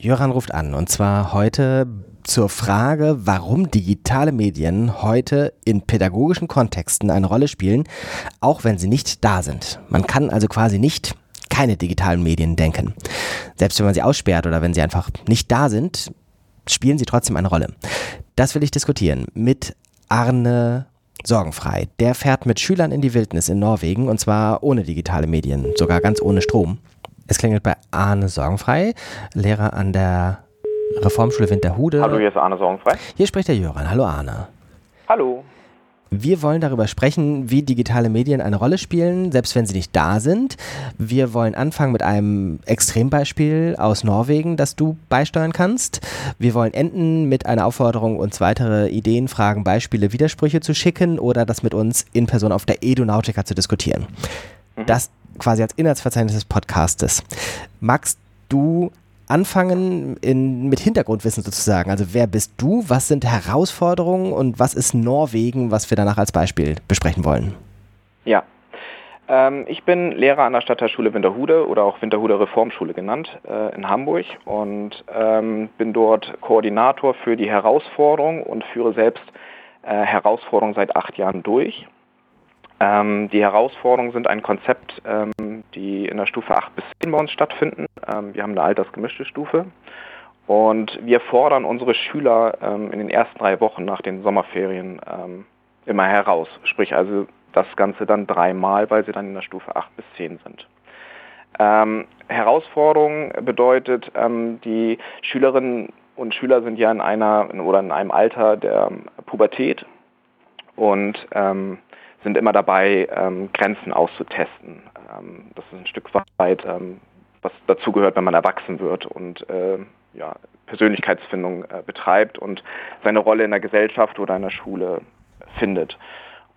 Jöran ruft an und zwar heute zur Frage, warum digitale Medien heute in pädagogischen Kontexten eine Rolle spielen, auch wenn sie nicht da sind. Man kann also quasi nicht keine digitalen Medien denken. Selbst wenn man sie aussperrt oder wenn sie einfach nicht da sind, spielen sie trotzdem eine Rolle. Das will ich diskutieren mit Arne Sorgenfrei. Der fährt mit Schülern in die Wildnis in Norwegen und zwar ohne digitale Medien, sogar ganz ohne Strom. Es klingelt bei Arne Sorgenfrei, Lehrer an der Reformschule Winterhude. Hallo, hier ist Arne Sorgenfrei. Hier spricht der Jöran. Hallo Arne. Hallo. Wir wollen darüber sprechen, wie digitale Medien eine Rolle spielen, selbst wenn sie nicht da sind. Wir wollen anfangen mit einem Extrembeispiel aus Norwegen, das du beisteuern kannst. Wir wollen enden mit einer Aufforderung, uns weitere Ideen, Fragen, Beispiele, Widersprüche zu schicken oder das mit uns in Person auf der Edonautica zu diskutieren. Mhm. Das quasi als Inhaltsverzeichnis des Podcastes. Magst du anfangen in, mit Hintergrundwissen sozusagen? Also wer bist du, was sind Herausforderungen und was ist Norwegen, was wir danach als Beispiel besprechen wollen? Ja, ähm, ich bin Lehrer an der Stadtteilschule Winterhude oder auch Winterhude Reformschule genannt äh, in Hamburg und ähm, bin dort Koordinator für die Herausforderung und führe selbst äh, Herausforderungen seit acht Jahren durch. Ähm, die Herausforderungen sind ein Konzept, ähm, die in der Stufe 8 bis 10 bei uns stattfinden. Ähm, wir haben eine altersgemischte Stufe. Und wir fordern unsere Schüler ähm, in den ersten drei Wochen nach den Sommerferien ähm, immer heraus. Sprich also das Ganze dann dreimal, weil sie dann in der Stufe 8 bis 10 sind. Ähm, Herausforderung bedeutet, die Schülerinnen und Schüler sind ja in einer oder in einem Alter der Pubertät und ähm, sind immer dabei, ähm, Grenzen auszutesten. Ähm, das ist ein Stück weit, ähm, was dazugehört, wenn man erwachsen wird und äh, ja, Persönlichkeitsfindung äh, betreibt und seine Rolle in der Gesellschaft oder in der Schule findet.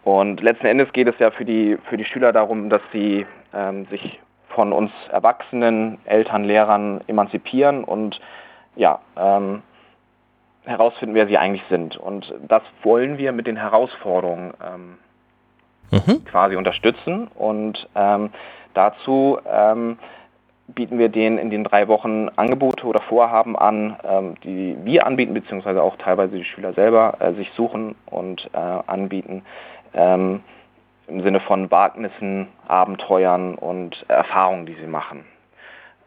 Und letzten Endes geht es ja für die, für die Schüler darum, dass sie ähm, sich von uns Erwachsenen, Eltern, Lehrern emanzipieren und ja, ähm, herausfinden, wer sie eigentlich sind. Und das wollen wir mit den Herausforderungen ähm, mhm. quasi unterstützen. Und ähm, dazu ähm, bieten wir denen in den drei Wochen Angebote oder Vorhaben an, ähm, die wir anbieten, beziehungsweise auch teilweise die Schüler selber äh, sich suchen und äh, anbieten. Ähm, Im Sinne von Wagnissen, Abenteuern und Erfahrungen, die sie machen.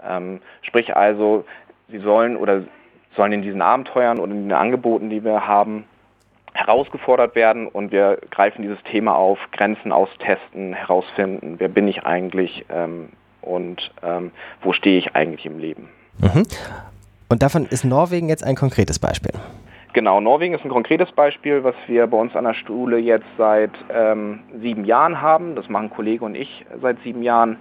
Ähm, sprich also, sie sollen oder sollen in diesen Abenteuern oder in den Angeboten, die wir haben, herausgefordert werden und wir greifen dieses Thema auf, Grenzen austesten, herausfinden, wer bin ich eigentlich ähm, und ähm, wo stehe ich eigentlich im Leben. Mhm. Und davon ist Norwegen jetzt ein konkretes Beispiel. Genau, Norwegen ist ein konkretes Beispiel, was wir bei uns an der Schule jetzt seit ähm, sieben Jahren haben. Das machen Kollege und ich seit sieben Jahren.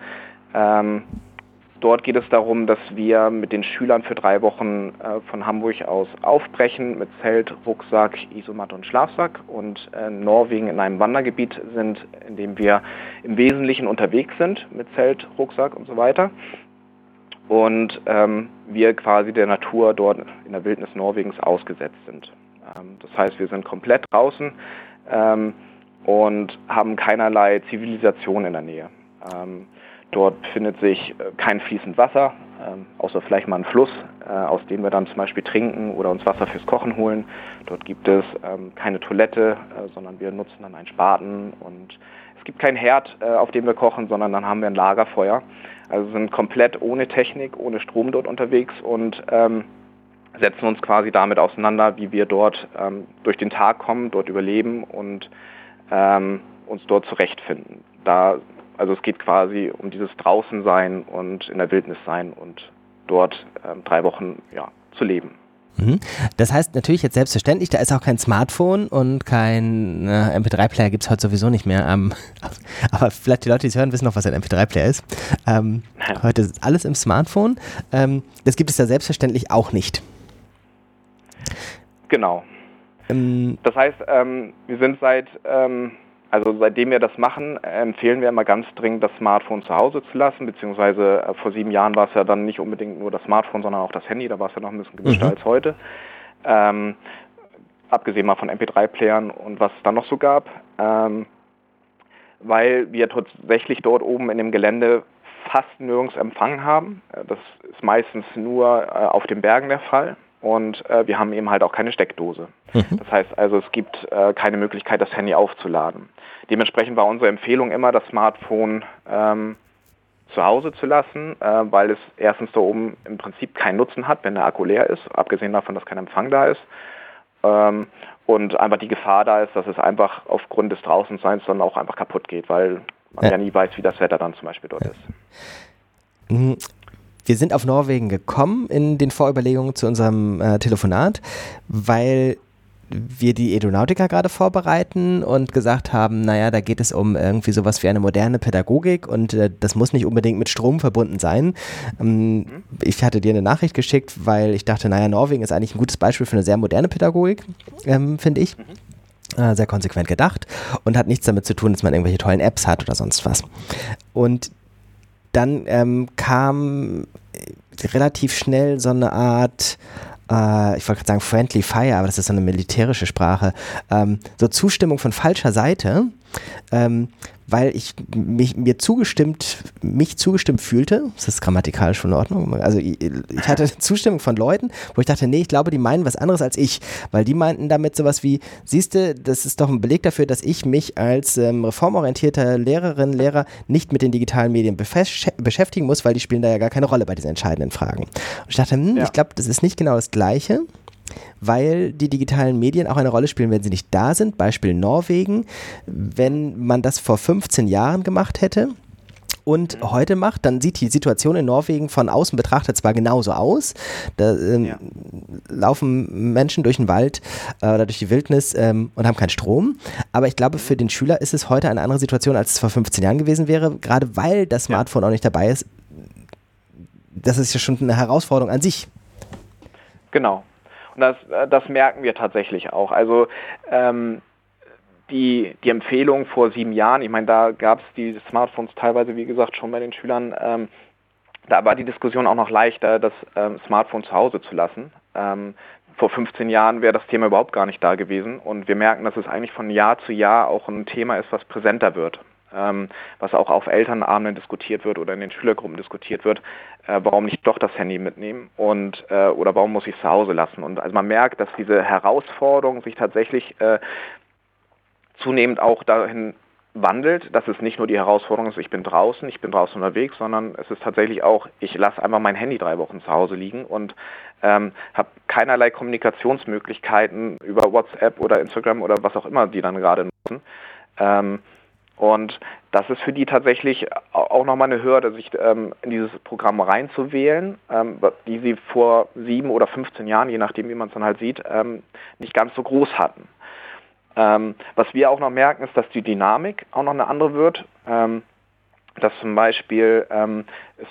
Ähm, Dort geht es darum, dass wir mit den Schülern für drei Wochen äh, von Hamburg aus aufbrechen mit Zelt, Rucksack, Isomatte und Schlafsack und äh, Norwegen in einem Wandergebiet sind, in dem wir im Wesentlichen unterwegs sind mit Zelt, Rucksack und so weiter. Und ähm, wir quasi der Natur dort in der Wildnis Norwegens ausgesetzt sind. Ähm, das heißt, wir sind komplett draußen ähm, und haben keinerlei Zivilisation in der Nähe. Dort befindet sich äh, kein fließend Wasser, ähm, außer vielleicht mal ein Fluss, äh, aus dem wir dann zum Beispiel trinken oder uns Wasser fürs Kochen holen. Dort gibt es ähm, keine Toilette, äh, sondern wir nutzen dann einen Spaten und es gibt keinen Herd, auf dem wir kochen, sondern dann haben wir ein Lagerfeuer. Also sind komplett ohne Technik, ohne Strom dort unterwegs und ähm, setzen uns quasi damit auseinander, wie wir dort durch den Tag kommen, dort überleben und uns dort zurechtfinden. Da also es geht quasi um dieses Draußensein und in der Wildnis sein und dort ähm, drei Wochen ja, zu leben. Mhm. Das heißt natürlich jetzt selbstverständlich, da ist auch kein Smartphone und kein äh, MP3-Player gibt es heute sowieso nicht mehr. Ähm, aber vielleicht die Leute, die es hören, wissen noch, was ein MP3-Player ist. Ähm, heute ist alles im Smartphone. Ähm, das gibt es da selbstverständlich auch nicht. Genau. Ähm, das heißt, ähm, wir sind seit ähm, also seitdem wir das machen, empfehlen wir immer ganz dringend, das Smartphone zu Hause zu lassen, beziehungsweise äh, vor sieben Jahren war es ja dann nicht unbedingt nur das Smartphone, sondern auch das Handy, da war es ja noch ein bisschen gemischter mhm. als heute. Ähm, abgesehen mal von MP3-Playern und was es dann noch so gab. Ähm, weil wir tatsächlich dort oben in dem Gelände fast nirgends Empfang haben. Das ist meistens nur äh, auf den Bergen der Fall. Und äh, wir haben eben halt auch keine Steckdose. Mhm. Das heißt also, es gibt äh, keine Möglichkeit, das Handy aufzuladen. Dementsprechend war unsere Empfehlung immer, das Smartphone ähm, zu Hause zu lassen, äh, weil es erstens da oben im Prinzip keinen Nutzen hat, wenn der Akku leer ist, abgesehen davon, dass kein Empfang da ist. Ähm, und einfach die Gefahr da ist, dass es einfach aufgrund des Draußenseins dann auch einfach kaputt geht, weil man ja, ja nie weiß, wie das Wetter dann zum Beispiel dort ja. ist. Mhm. Wir sind auf Norwegen gekommen in den Vorüberlegungen zu unserem äh, Telefonat, weil wir die Edonautica gerade vorbereiten und gesagt haben, naja, da geht es um irgendwie sowas wie eine moderne Pädagogik und äh, das muss nicht unbedingt mit Strom verbunden sein. Ähm, mhm. Ich hatte dir eine Nachricht geschickt, weil ich dachte, naja, Norwegen ist eigentlich ein gutes Beispiel für eine sehr moderne Pädagogik, ähm, finde ich. Mhm äh, sehr konsequent gedacht und hat nichts damit zu tun, dass man irgendwelche tollen Apps hat oder sonst was. Und dann ähm, kam relativ schnell so eine Art äh, ich wollte gerade sagen Friendly Fire, aber das ist so eine militärische Sprache, ähm, so Zustimmung von falscher Seite, ähm, weil ich mich, mir zugestimmt, mich zugestimmt fühlte, das ist grammatikalisch schon in Ordnung, also ich, ich hatte Zustimmung von Leuten, wo ich dachte, nee, ich glaube, die meinen was anderes als ich, weil die meinten damit sowas wie, siehste, das ist doch ein Beleg dafür, dass ich mich als ähm, reformorientierter Lehrerin, Lehrer nicht mit den digitalen Medien beschäftigen muss, weil die spielen da ja gar keine Rolle bei diesen entscheidenden Fragen. Und ich dachte, hm, ja. ich glaube, das ist nicht genau das Gleiche weil die digitalen Medien auch eine Rolle spielen, wenn sie nicht da sind. Beispiel Norwegen. Wenn man das vor 15 Jahren gemacht hätte, und heute macht, dann sieht die Situation in Norwegen von außen betrachtet zwar genauso aus. Da ähm, ja. laufen Menschen durch den Wald äh, oder durch die Wildnis ähm, und haben keinen Strom. Aber ich glaube, für den Schüler ist es heute eine andere Situation, als es vor 15 Jahren gewesen wäre, gerade weil das Smartphone ja. auch nicht dabei ist. Das ist ja schon eine Herausforderung an sich. Genau. Und das, äh, das merken wir tatsächlich auch. Also ähm, die, die Empfehlung vor sieben Jahren, ich meine, da gab es die Smartphones teilweise, wie gesagt, schon bei den Schülern, ähm, da war die Diskussion auch noch leichter, das ähm, Smartphone zu Hause zu lassen. Ähm, vor 15 Jahren wäre das Thema überhaupt gar nicht da gewesen. Und wir merken, dass es eigentlich von Jahr zu Jahr auch ein Thema ist, was präsenter wird was auch auf Elternabenden diskutiert wird oder in den Schülergruppen diskutiert wird, äh, warum nicht doch das Handy mitnehmen und äh, oder warum muss ich es zu Hause lassen. Und also man merkt, dass diese Herausforderung sich tatsächlich äh, zunehmend auch dahin wandelt, dass es nicht nur die Herausforderung ist, ich bin draußen, ich bin draußen unterwegs, sondern es ist tatsächlich auch, ich lasse einfach mein Handy drei Wochen zu Hause liegen und ähm, habe keinerlei Kommunikationsmöglichkeiten über WhatsApp oder Instagram oder was auch immer die dann gerade nutzen. Ähm, und das ist für die tatsächlich auch nochmal eine Hürde, sich ähm, in dieses Programm reinzuwählen, ähm, die sie vor sieben oder 15 Jahren, je nachdem wie man es dann halt sieht, ähm, nicht ganz so groß hatten. Ähm, was wir auch noch merken, ist, dass die Dynamik auch noch eine andere wird. Ähm, dass zum Beispiel ähm, es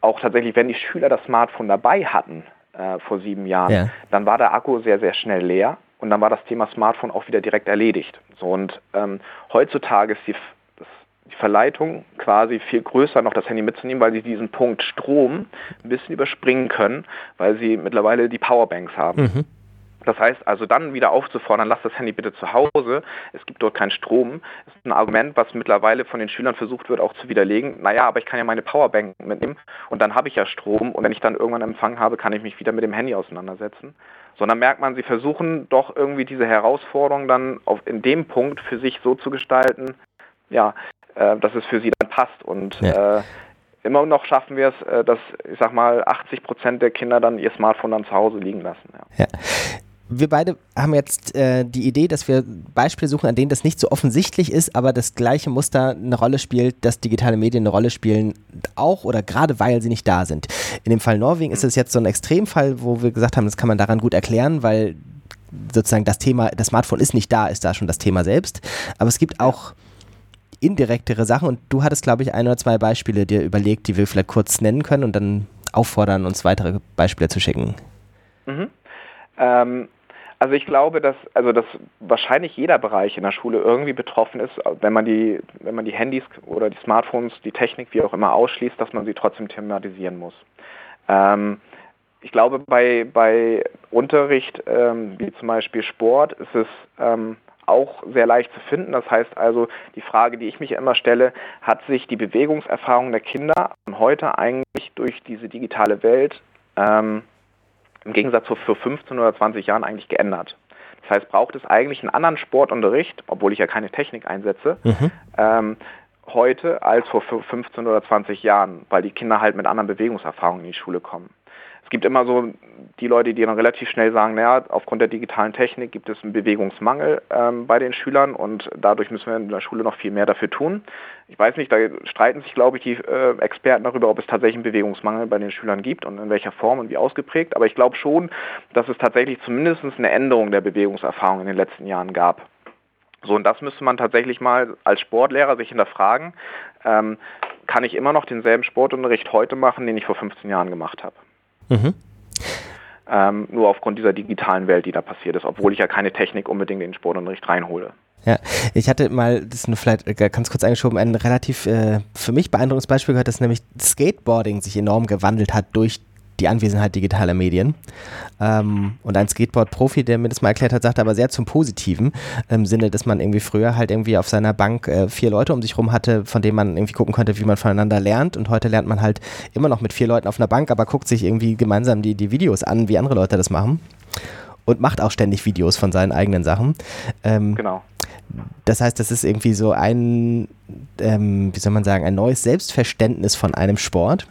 auch tatsächlich, wenn die Schüler das Smartphone dabei hatten äh, vor sieben Jahren, ja. dann war der Akku sehr, sehr schnell leer und dann war das Thema Smartphone auch wieder direkt erledigt. So, und ähm, heutzutage ist die, das, die Verleitung quasi viel größer, noch das Handy mitzunehmen, weil sie diesen Punkt Strom ein bisschen überspringen können, weil sie mittlerweile die Powerbanks haben. Mhm. Das heißt also dann wieder aufzufordern, lass das Handy bitte zu Hause, es gibt dort keinen Strom, ist ein Argument, was mittlerweile von den Schülern versucht wird auch zu widerlegen. Naja, aber ich kann ja meine Powerbank mitnehmen und dann habe ich ja Strom und wenn ich dann irgendwann Empfang habe, kann ich mich wieder mit dem Handy auseinandersetzen. Sondern merkt man, sie versuchen doch irgendwie diese Herausforderung dann auf, in dem Punkt für sich so zu gestalten, ja, äh, dass es für sie dann passt und ja. äh, immer noch schaffen wir es, äh, dass, ich sag mal, 80 Prozent der Kinder dann ihr Smartphone dann zu Hause liegen lassen. Ja. ja wir beide haben jetzt äh, die Idee, dass wir Beispiele suchen, an denen das nicht so offensichtlich ist, aber das gleiche Muster eine Rolle spielt, dass digitale Medien eine Rolle spielen, auch oder gerade weil sie nicht da sind. In dem Fall Norwegen ist es jetzt so ein Extremfall, wo wir gesagt haben, das kann man daran gut erklären, weil sozusagen das Thema, das Smartphone ist nicht da, ist da schon das Thema selbst. Aber es gibt auch indirektere Sachen und du hattest, glaube ich, ein oder zwei Beispiele dir überlegt, die wir vielleicht kurz nennen können und dann auffordern, uns weitere Beispiele zu schicken. Mhm. Ähm, also ich glaube, dass also dass wahrscheinlich jeder Bereich in der Schule irgendwie betroffen ist, wenn man die wenn man die Handys oder die Smartphones, die Technik wie auch immer ausschließt, dass man sie trotzdem thematisieren muss. Ähm, ich glaube, bei, bei Unterricht, ähm, wie zum Beispiel Sport, ist es ähm, auch sehr leicht zu finden. Das heißt also, die Frage, die ich mich immer stelle, hat sich die Bewegungserfahrung der Kinder heute eigentlich durch diese digitale Welt ähm, im Gegensatz zu vor 15 oder 20 Jahren eigentlich geändert? Das heißt, braucht es eigentlich einen anderen Sportunterricht, obwohl ich ja keine Technik einsetze, mhm. ähm, heute als vor 15 oder 20 Jahren, weil die Kinder halt mit anderen Bewegungserfahrungen in die Schule kommen es gibt immer so die Leute, die dann relativ schnell sagen, naja, aufgrund der digitalen Technik gibt es einen Bewegungsmangel ähm, bei den Schülern und dadurch müssen wir in der Schule noch viel mehr dafür tun. Ich weiß nicht, da streiten sich, glaube ich, die äh, Experten darüber, ob es tatsächlich einen Bewegungsmangel bei den Schülern gibt und in welcher Form und wie ausgeprägt. Aber ich glaube schon, dass es tatsächlich zumindest eine Änderung der Bewegungserfahrung in den letzten Jahren gab. So, und das müsste man tatsächlich mal als Sportlehrer sich hinterfragen. Ähm, kann ich immer noch denselben Sportunterricht heute machen, den ich vor 15 Jahren gemacht habe? Mhm. Ähm, nur aufgrund dieser digitalen Welt, die da passiert ist, obwohl ich ja keine Technik unbedingt in den Sportunterricht reinhole. Ja, ich hatte mal, das ist nur vielleicht ganz kurz eingeschoben, ein relativ äh, für mich beeindruckendes Beispiel gehört, dass nämlich Skateboarding sich enorm gewandelt hat durch die Anwesenheit digitaler Medien. Ähm, und ein Skateboard-Profi, der mir das mal erklärt hat, sagte aber sehr zum Positiven, im Sinne, dass man irgendwie früher halt irgendwie auf seiner Bank äh, vier Leute um sich rum hatte, von denen man irgendwie gucken konnte, wie man voneinander lernt. Und heute lernt man halt immer noch mit vier Leuten auf einer Bank, aber guckt sich irgendwie gemeinsam die, die Videos an, wie andere Leute das machen. Und macht auch ständig Videos von seinen eigenen Sachen. Ähm, genau. Das heißt, das ist irgendwie so ein, ähm, wie soll man sagen, ein neues Selbstverständnis von einem Sport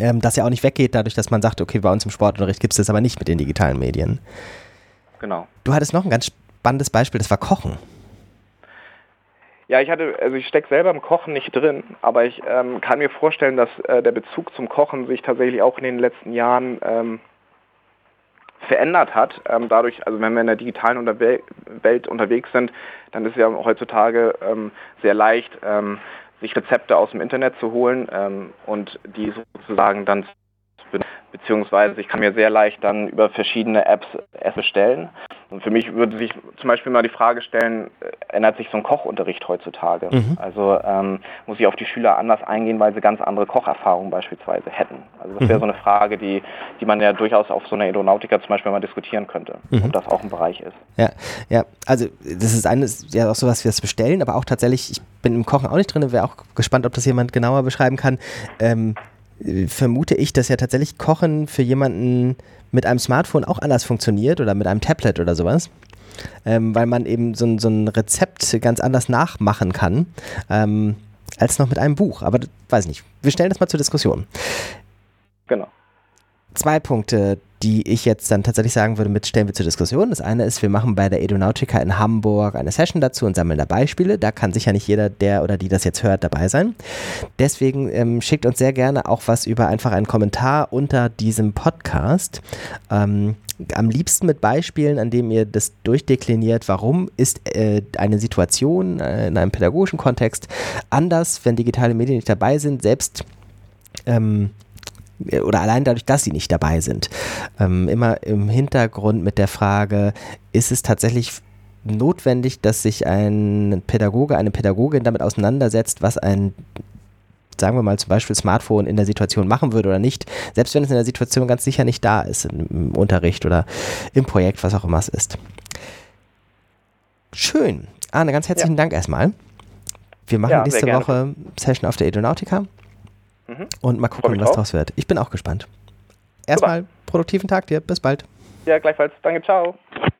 ähm, das ja auch nicht weggeht, dadurch, dass man sagt, okay, bei uns im Sportunterricht gibt es das aber nicht mit den digitalen Medien. Genau. Du hattest noch ein ganz spannendes Beispiel, das war Kochen. Ja, ich hatte, also ich stecke selber im Kochen nicht drin, aber ich ähm, kann mir vorstellen, dass äh, der Bezug zum Kochen sich tatsächlich auch in den letzten Jahren ähm, verändert hat. Ähm, dadurch, also wenn wir in der digitalen Unterwe Welt unterwegs sind, dann ist es ja heutzutage ähm, sehr leicht, ähm, sich Rezepte aus dem Internet zu holen ähm, und die sozusagen dann beziehungsweise ich kann mir sehr leicht dann über verschiedene Apps Essen bestellen. Und für mich würde sich zum Beispiel mal die Frage stellen, äh, ändert sich so ein Kochunterricht heutzutage? Mhm. Also ähm, muss ich auf die Schüler anders eingehen, weil sie ganz andere Kocherfahrungen beispielsweise hätten? Also das wäre mhm. so eine Frage, die, die man ja durchaus auf so einer Aeronautica zum Beispiel mal diskutieren könnte, mhm. ob das auch ein Bereich ist. Ja, ja, also das ist eines, ja auch sowas wie das Bestellen, aber auch tatsächlich, ich bin im Kochen auch nicht drin, wäre auch gespannt, ob das jemand genauer beschreiben kann. Ähm, vermute ich, dass ja tatsächlich Kochen für jemanden mit einem Smartphone auch anders funktioniert oder mit einem Tablet oder sowas. Ähm, weil man eben so, so, ein Rezept ganz anders nachmachen kann, ähm, als noch mit einem Buch. Aber weiß nicht. Wir stellen das mal zur Diskussion. Genau. Zwei Punkte, die ich jetzt dann tatsächlich sagen würde, mit stellen wir zur Diskussion. Das eine ist, wir machen bei der Edonautica in Hamburg eine Session dazu und sammeln da Beispiele. Da kann sicher nicht jeder, der oder die das jetzt hört, dabei sein. Deswegen ähm, schickt uns sehr gerne auch was über einfach einen Kommentar unter diesem Podcast. Ähm, am liebsten mit Beispielen, an dem ihr das durchdekliniert, warum ist äh, eine Situation äh, in einem pädagogischen Kontext anders, wenn digitale Medien nicht dabei sind, selbst ähm, oder allein dadurch, dass sie nicht dabei sind, ähm, immer im Hintergrund mit der Frage, ist es tatsächlich notwendig, dass sich ein Pädagoge, eine Pädagogin damit auseinandersetzt, was ein sagen wir mal zum Beispiel Smartphone in der Situation machen würde oder nicht, selbst wenn es in der Situation ganz sicher nicht da ist, im Unterricht oder im Projekt, was auch immer es ist. Schön. Arne, ganz herzlichen ja. Dank erstmal. Wir machen ja, nächste Woche Session auf der Edonautica. Mhm. Und mal gucken, was draus wird. Ich bin auch gespannt. Erstmal produktiven Tag dir. Bis bald. Ja, gleichfalls. Danke, ciao.